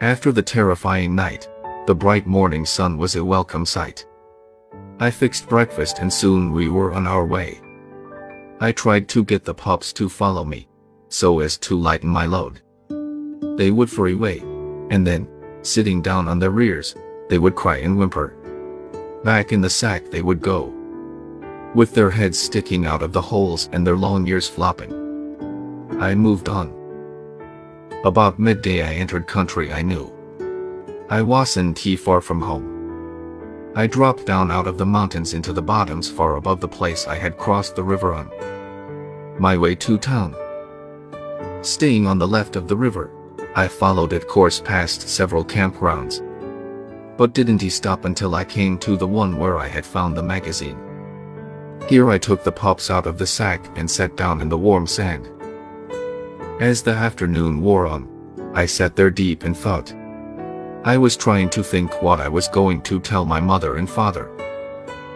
After the terrifying night, the bright morning sun was a welcome sight. I fixed breakfast and soon we were on our way. I tried to get the pups to follow me, so as to lighten my load. They would furry away, and then, sitting down on their rears, they would cry and whimper. Back in the sack they would go, with their heads sticking out of the holes and their long ears flopping. I moved on. About midday I entered country I knew. I wasn't far from home. I dropped down out of the mountains into the bottoms far above the place I had crossed the river on. My way to town. Staying on the left of the river, I followed it course past several campgrounds. But didn't he stop until I came to the one where I had found the magazine. Here I took the pops out of the sack and sat down in the warm sand. As the afternoon wore on, I sat there deep in thought. I was trying to think what I was going to tell my mother and father.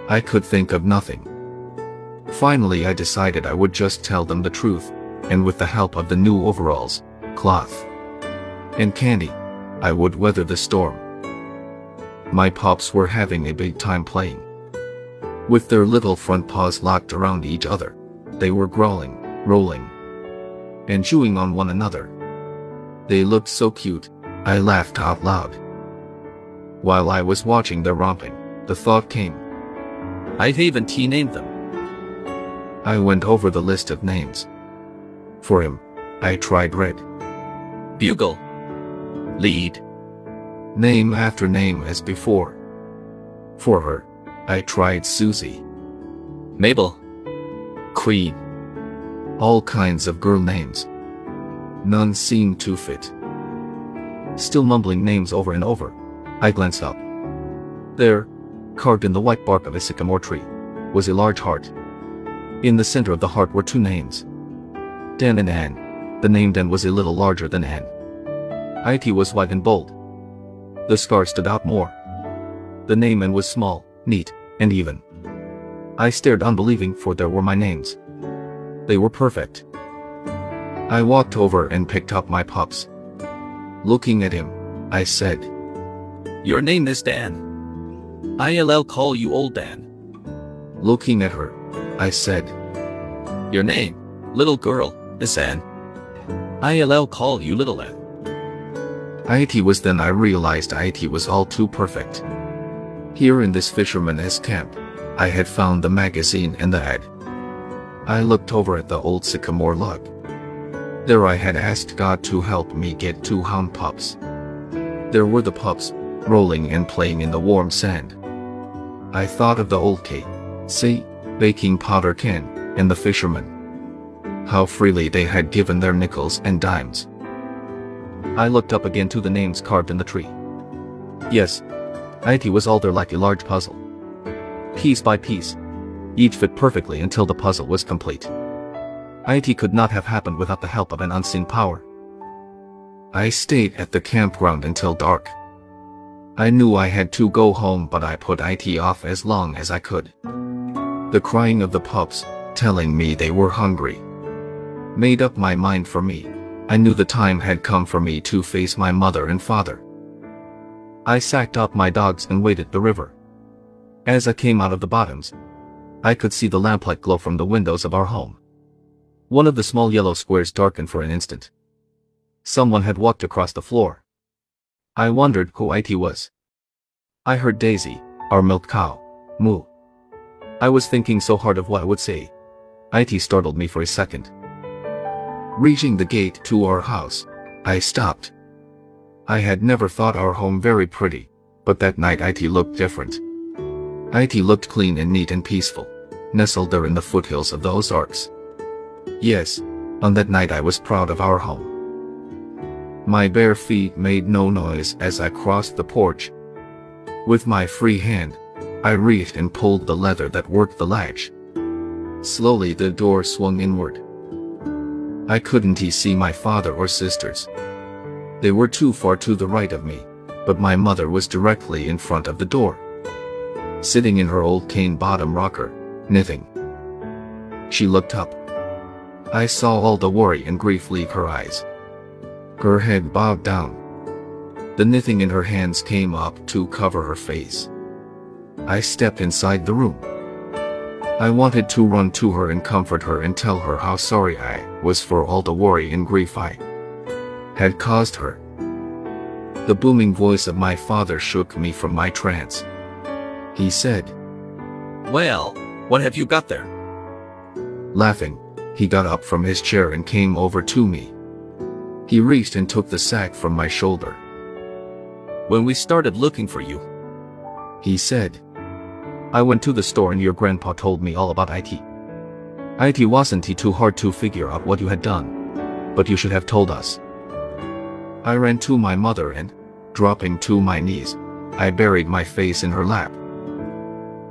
I could think of nothing. Finally I decided I would just tell them the truth, and with the help of the new overalls, cloth, and candy, I would weather the storm. My pops were having a big time playing. With their little front paws locked around each other, they were growling, rolling, and chewing on one another. They looked so cute, I laughed out loud. While I was watching their romping, the thought came. I've even T-named them. I went over the list of names. For him, I tried Red. Bugle. Lead. Name after name as before. For her, I tried Susie, Mabel. Queen, all kinds of girl names. None seemed to fit. Still mumbling names over and over, I glanced up. There, carved in the white bark of a sycamore tree, was a large heart. In the center of the heart were two names. Dan and Ann. The name Dan was a little larger than Ann. IT was white and bold. The scar stood out more. The name Ann was small, neat, and even. I stared unbelieving for there were my names. They were perfect. I walked over and picked up my pups. Looking at him, I said, Your name is Dan. ILL call you Old Dan. Looking at her, I said, Your name, little girl, is Ann. ILL call you Little Ann. IT was then I realized IT was all too perfect. Here in this fisherman's camp, I had found the magazine and the ad. I looked over at the old sycamore log. There I had asked God to help me get two hound pups. There were the pups, rolling and playing in the warm sand. I thought of the old K. C. baking powder can, and the fishermen. How freely they had given their nickels and dimes. I looked up again to the names carved in the tree. Yes, IT was all there like a large puzzle. Piece by piece. Each fit perfectly until the puzzle was complete. IT could not have happened without the help of an unseen power. I stayed at the campground until dark. I knew I had to go home but I put IT off as long as I could. The crying of the pups, telling me they were hungry, made up my mind for me. I knew the time had come for me to face my mother and father. I sacked up my dogs and waded the river. As I came out of the bottoms, I could see the lamplight glow from the windows of our home. One of the small yellow squares darkened for an instant. Someone had walked across the floor. I wondered who IT was. I heard Daisy, our milk cow, moo. I was thinking so hard of what I would say. IT startled me for a second. Reaching the gate to our house, I stopped. I had never thought our home very pretty, but that night IT looked different. IT looked clean and neat and peaceful, nestled there in the foothills of the Ozarks. Yes, on that night I was proud of our home. My bare feet made no noise as I crossed the porch. With my free hand, I reached and pulled the leather that worked the latch. Slowly the door swung inward. I couldn't see my father or sisters. They were too far to the right of me, but my mother was directly in front of the door. Sitting in her old cane bottom rocker, knitting. She looked up. I saw all the worry and grief leave her eyes. Her head bowed down. The knitting in her hands came up to cover her face. I stepped inside the room. I wanted to run to her and comfort her and tell her how sorry I was for all the worry and grief I had caused her. The booming voice of my father shook me from my trance. He said, Well, what have you got there? Laughing, he got up from his chair and came over to me. He reached and took the sack from my shoulder. When we started looking for you, He said, I went to the store and your grandpa told me all about IT. IT wasn't too hard to figure out what you had done, but you should have told us. I ran to my mother and, dropping to my knees, I buried my face in her lap.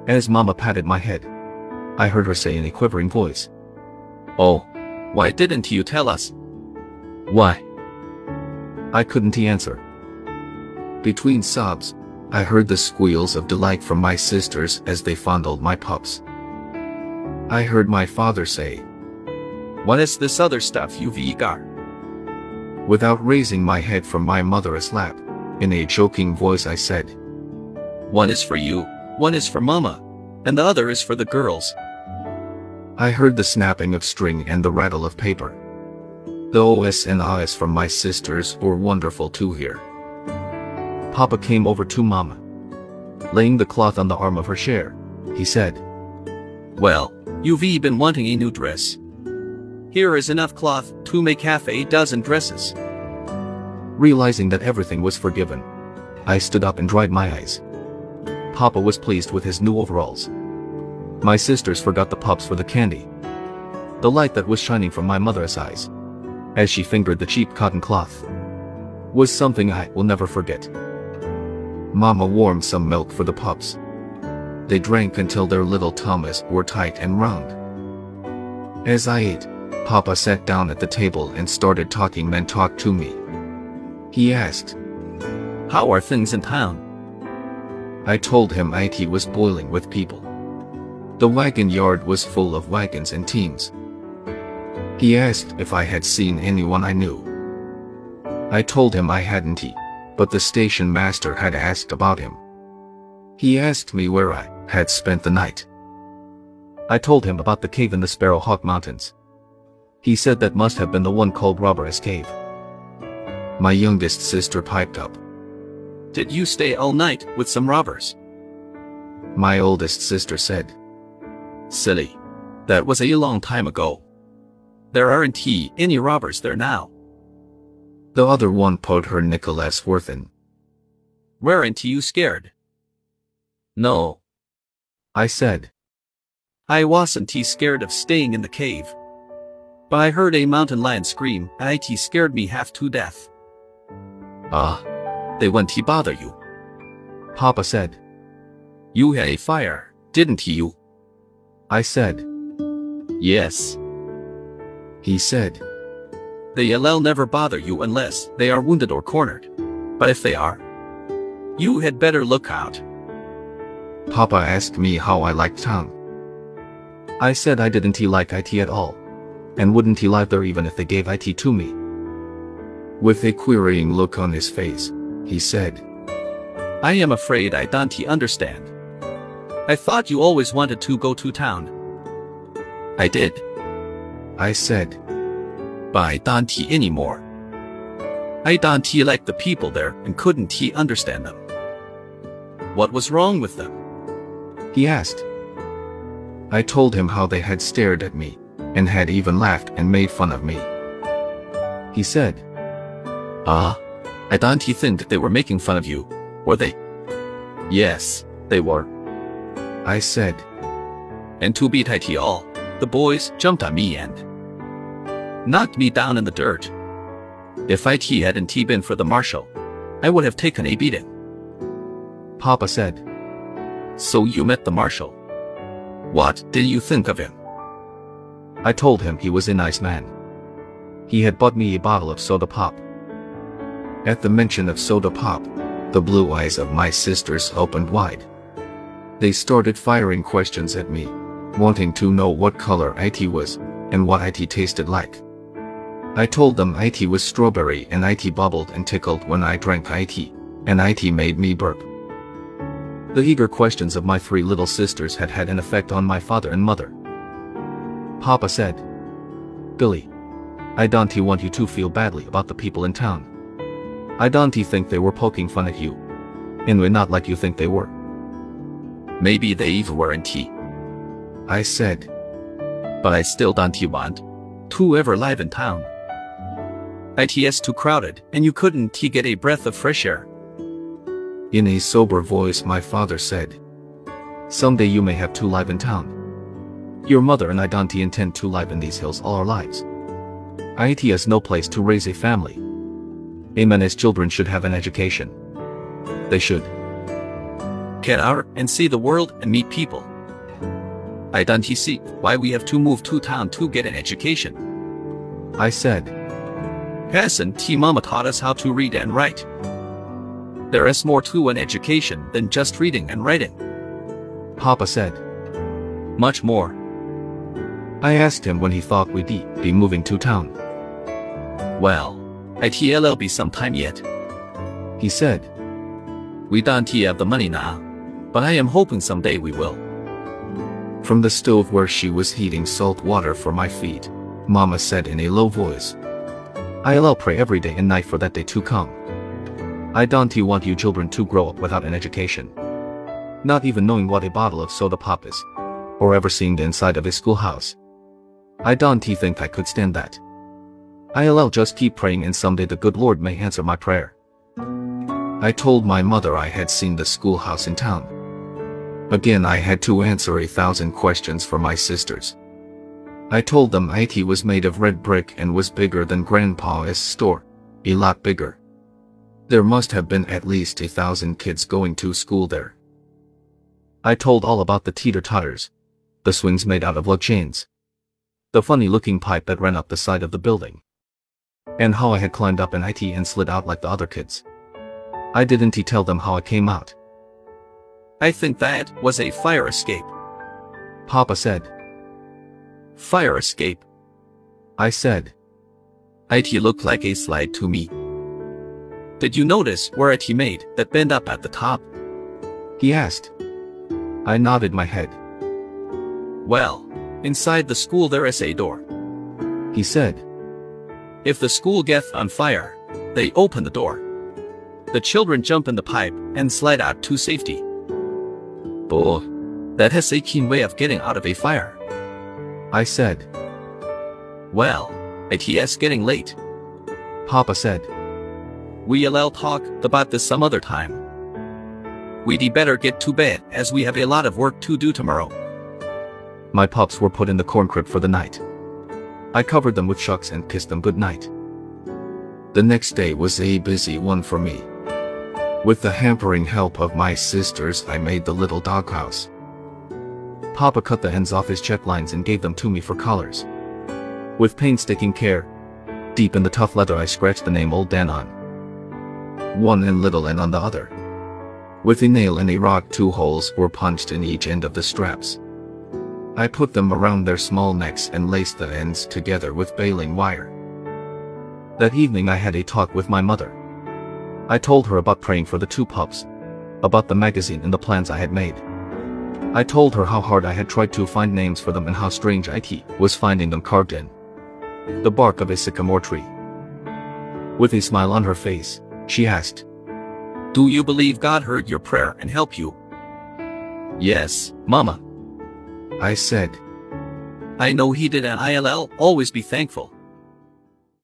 As Mama patted my head, I heard her say in a quivering voice, Oh, why didn't you tell us? Why? I couldn't answer. Between sobs, I heard the squeals of delight from my sisters as they fondled my pups. I heard my father say, What is this other stuff you've got? without raising my head from my mother's lap, in a choking voice I said, One is for you, one is for Mama, and the other is for the girls. I heard the snapping of string and the rattle of paper. The OS and ahs from my sisters were wonderful to hear. Papa came over to Mama. Laying the cloth on the arm of her chair, he said, Well, you've been wanting a new dress. Here is enough cloth to make half a dozen dresses. Realizing that everything was forgiven, I stood up and dried my eyes. Papa was pleased with his new overalls. My sisters forgot the pups for the candy. The light that was shining from my mother's eyes, as she fingered the cheap cotton cloth, was something I will never forget. Mama warmed some milk for the pups. They drank until their little tummies were tight and round. As I ate, Papa sat down at the table and started talking men talk to me. He asked, How are things in town? I told him IT was boiling with people. The wagon yard was full of wagons and teams. He asked if I had seen anyone I knew. I told him I hadn't, He, but the station master had asked about him. He asked me where I had spent the night. I told him about the cave in the Sparrowhawk Mountains. He said that must have been the one called Robber's Cave. My youngest sister piped up. Did you stay all night with some robbers? My oldest sister said, Silly. That was a long time ago. There aren't he any robbers there now. The other one put her Nicholas worth in. Weren't you scared? No, I said, I wasn't he scared of staying in the cave. But I heard a mountain lion scream, it scared me half to death. ah, They won't he bother you. Papa said. You had a fire, didn't you? I said, Yes. he said, The LL never bother you unless they are wounded or cornered. But if they are, you had better look out. Papa asked me how I liked town. I said I didn't he like IT at all, and wouldn't he live there even if they gave IT to me. With a querying look on his face, he said, I am afraid I don't understand. I thought you always wanted to go to town. I did, I said, but I don't anymore. I don't he like the people there and couldn't he understand them. What was wrong with them? he asked. I told him how they had stared at me, and had even laughed and made fun of me. He said, Ah, I don't think they were making fun of you, were they? Yes, they were. I said, And to beat it all, the boys jumped on me and knocked me down in the dirt. If IT hadn't been for the marshal, I would have taken a beating. Papa said, So you met the marshal. What did you think of him? I told him he was a nice man. He had bought me a bottle of soda pop. At the mention of soda pop, the blue eyes of my sisters opened wide. They started firing questions at me, wanting to know what color IT was and what IT tasted like. I told them IT was strawberry and IT bubbled and tickled when I drank IT, and IT made me burp. The eager questions of my three little sisters had had an effect on my father and mother. Papa said, Billy, I don't want you to feel badly about the people in town. I don't think they were poking fun at you. And we're not like you think they were. Maybe they eve weren't. I said, but I still don't want to ever live in town. IT's too crowded, and you couldn't get a breath of fresh air. In a sober voice my father said, Someday you may have to live in town. Your mother and I don't intend to live in these hills all our lives. IT has no place to raise a family. Amen children should have an education. They should. Get out and see the world and meet people. I don't see why we have to move to town to get an education. I said. Hasn't T Mama taught us how to read and write? There is more to an education than just reading and writing. Papa said. Much more. I asked him when he thought we'd be moving to town. Well, ITLL be some time yet. He said. We don't have the money now, but I am hoping someday we will. From the stove where she was heating salt water for my feet, Mama said in a low voice. I'll pray every day and night for that day to come. I don't want you children to grow up without an education. Not even knowing what a bottle of soda pop is. Or ever seeing the inside of a schoolhouse. I don't think I could stand that. I'll just keep praying and someday the good Lord may answer my prayer. I told my mother I had seen the schoolhouse in town. Again I had to answer a thousand questions for my sisters. I told them IT was made of red brick and was bigger than Grandpa's store. A lot bigger. There must have been at least a thousand kids going to school there. I told all about the teeter-totters, the swings made out of lug chains, the funny-looking pipe that ran up the side of the building, and how I had climbed up an IT and slid out like the other kids. I didn't tell them how I came out. I think that was a fire escape. Papa said. Fire escape. I said. IT looked like a slide to me. Did you notice where it he made that bend up at the top? He asked. I nodded my head. Well, inside the school there is a door. He said. If the school gets on fire, they open the door. The children jump in the pipe and slide out to safety. Boy, that has a keen way of getting out of a fire. I said. Well, it is getting late. Papa said. We'll talk about this some other time. We'd better get to bed as we have a lot of work to do tomorrow. My pups were put in the corn crib for the night. I covered them with shucks and kissed them good night. The next day was a busy one for me. With the hampering help of my sisters, I made the little doghouse. Papa cut the ends off his check lines and gave them to me for collars. With painstaking care, deep in the tough leather I scratched the name Old Dan on one in little and on the other. With a nail and a rock two holes were punched in each end of the straps. I put them around their small necks and laced the ends together with baling wire. That evening I had a talk with my mother. I told her about praying for the two pups, about the magazine and the plans I had made. I told her how hard I had tried to find names for them and how strange IT was finding them carved in the bark of a sycamore tree. With a smile on her face, she asked. Do you believe God heard your prayer and helped you? Yes, Mama. I said. I know he did and I'll always be thankful.